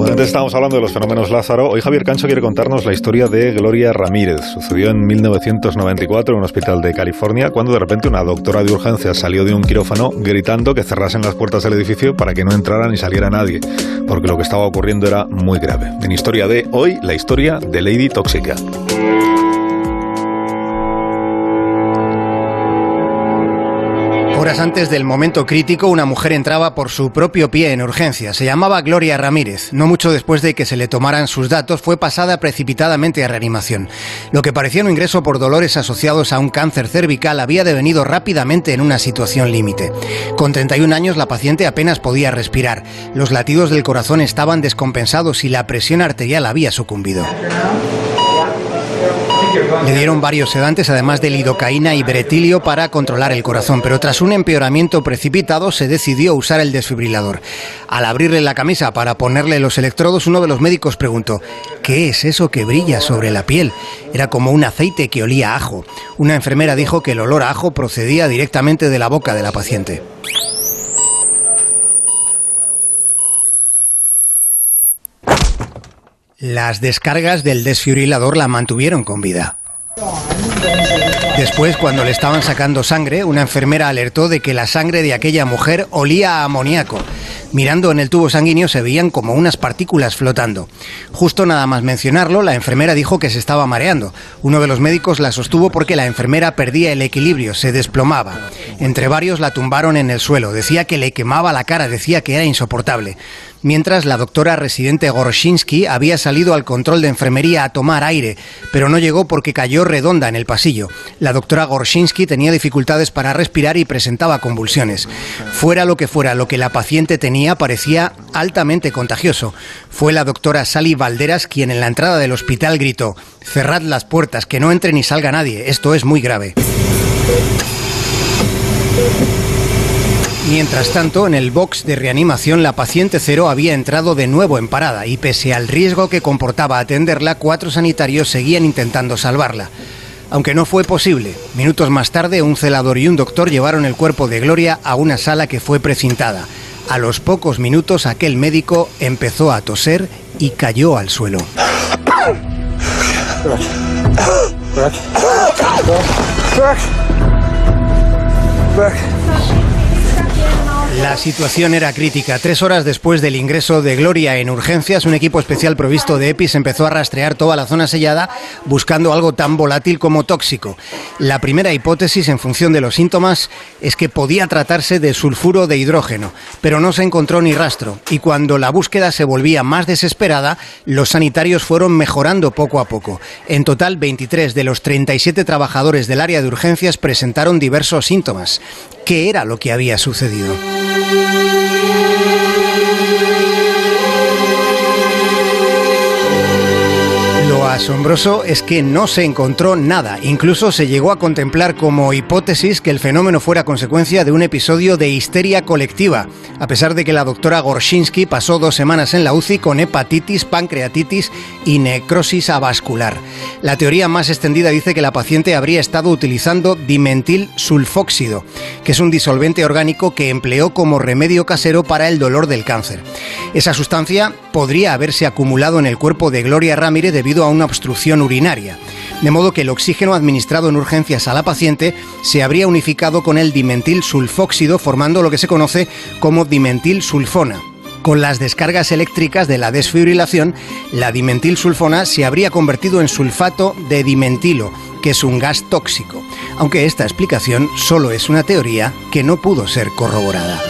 Bueno, antes estábamos hablando de los fenómenos Lázaro. Hoy Javier Cancho quiere contarnos la historia de Gloria Ramírez. Sucedió en 1994 en un hospital de California cuando de repente una doctora de urgencias salió de un quirófano gritando que cerrasen las puertas del edificio para que no entrara ni saliera nadie, porque lo que estaba ocurriendo era muy grave. En historia de hoy, la historia de Lady Tóxica. Horas antes del momento crítico, una mujer entraba por su propio pie en urgencia. Se llamaba Gloria Ramírez. No mucho después de que se le tomaran sus datos, fue pasada precipitadamente a reanimación. Lo que parecía un ingreso por dolores asociados a un cáncer cervical había devenido rápidamente en una situación límite. Con 31 años, la paciente apenas podía respirar. Los latidos del corazón estaban descompensados y la presión arterial había sucumbido. Le dieron varios sedantes, además de lidocaína y bretilio, para controlar el corazón, pero tras un empeoramiento precipitado se decidió usar el desfibrilador. Al abrirle la camisa para ponerle los electrodos, uno de los médicos preguntó, ¿qué es eso que brilla sobre la piel? Era como un aceite que olía a ajo. Una enfermera dijo que el olor a ajo procedía directamente de la boca de la paciente. Las descargas del desfibrilador la mantuvieron con vida. Después, cuando le estaban sacando sangre, una enfermera alertó de que la sangre de aquella mujer olía a amoníaco. Mirando en el tubo sanguíneo se veían como unas partículas flotando. Justo nada más mencionarlo, la enfermera dijo que se estaba mareando. Uno de los médicos la sostuvo porque la enfermera perdía el equilibrio, se desplomaba. Entre varios la tumbaron en el suelo. Decía que le quemaba la cara, decía que era insoportable mientras la doctora residente Gorshinsky había salido al control de enfermería a tomar aire, pero no llegó porque cayó redonda en el pasillo. La doctora Gorshinsky tenía dificultades para respirar y presentaba convulsiones. Fuera lo que fuera lo que la paciente tenía parecía altamente contagioso. Fue la doctora Sally Valderas quien en la entrada del hospital gritó, cerrad las puertas, que no entre ni salga nadie, esto es muy grave. Mientras tanto, en el box de reanimación, la paciente cero había entrado de nuevo en parada y pese al riesgo que comportaba atenderla, cuatro sanitarios seguían intentando salvarla. Aunque no fue posible, minutos más tarde un celador y un doctor llevaron el cuerpo de Gloria a una sala que fue precintada. A los pocos minutos aquel médico empezó a toser y cayó al suelo. La situación era crítica. Tres horas después del ingreso de Gloria en urgencias, un equipo especial provisto de EPIs empezó a rastrear toda la zona sellada buscando algo tan volátil como tóxico. La primera hipótesis, en función de los síntomas, es que podía tratarse de sulfuro de hidrógeno, pero no se encontró ni rastro. Y cuando la búsqueda se volvía más desesperada, los sanitarios fueron mejorando poco a poco. En total, 23 de los 37 trabajadores del área de urgencias presentaron diversos síntomas. ¿Qué era lo que había sucedido? Lo asombroso es que no se encontró nada. Incluso se llegó a contemplar como hipótesis que el fenómeno fuera consecuencia de un episodio de histeria colectiva, a pesar de que la doctora Gorshinsky pasó dos semanas en la UCI con hepatitis, pancreatitis y necrosis avascular. La teoría más extendida dice que la paciente habría estado utilizando dimentil sulfóxido, que es un disolvente orgánico que empleó como remedio casero para el dolor del cáncer. Esa sustancia podría haberse acumulado en el cuerpo de Gloria Ramírez debido a una obstrucción urinaria. De modo que el oxígeno administrado en urgencias a la paciente se habría unificado con el dimentil sulfóxido formando lo que se conoce como dimentil sulfona. Con las descargas eléctricas de la desfibrilación, la dimentil sulfona se habría convertido en sulfato de dimentilo, que es un gas tóxico, aunque esta explicación solo es una teoría que no pudo ser corroborada.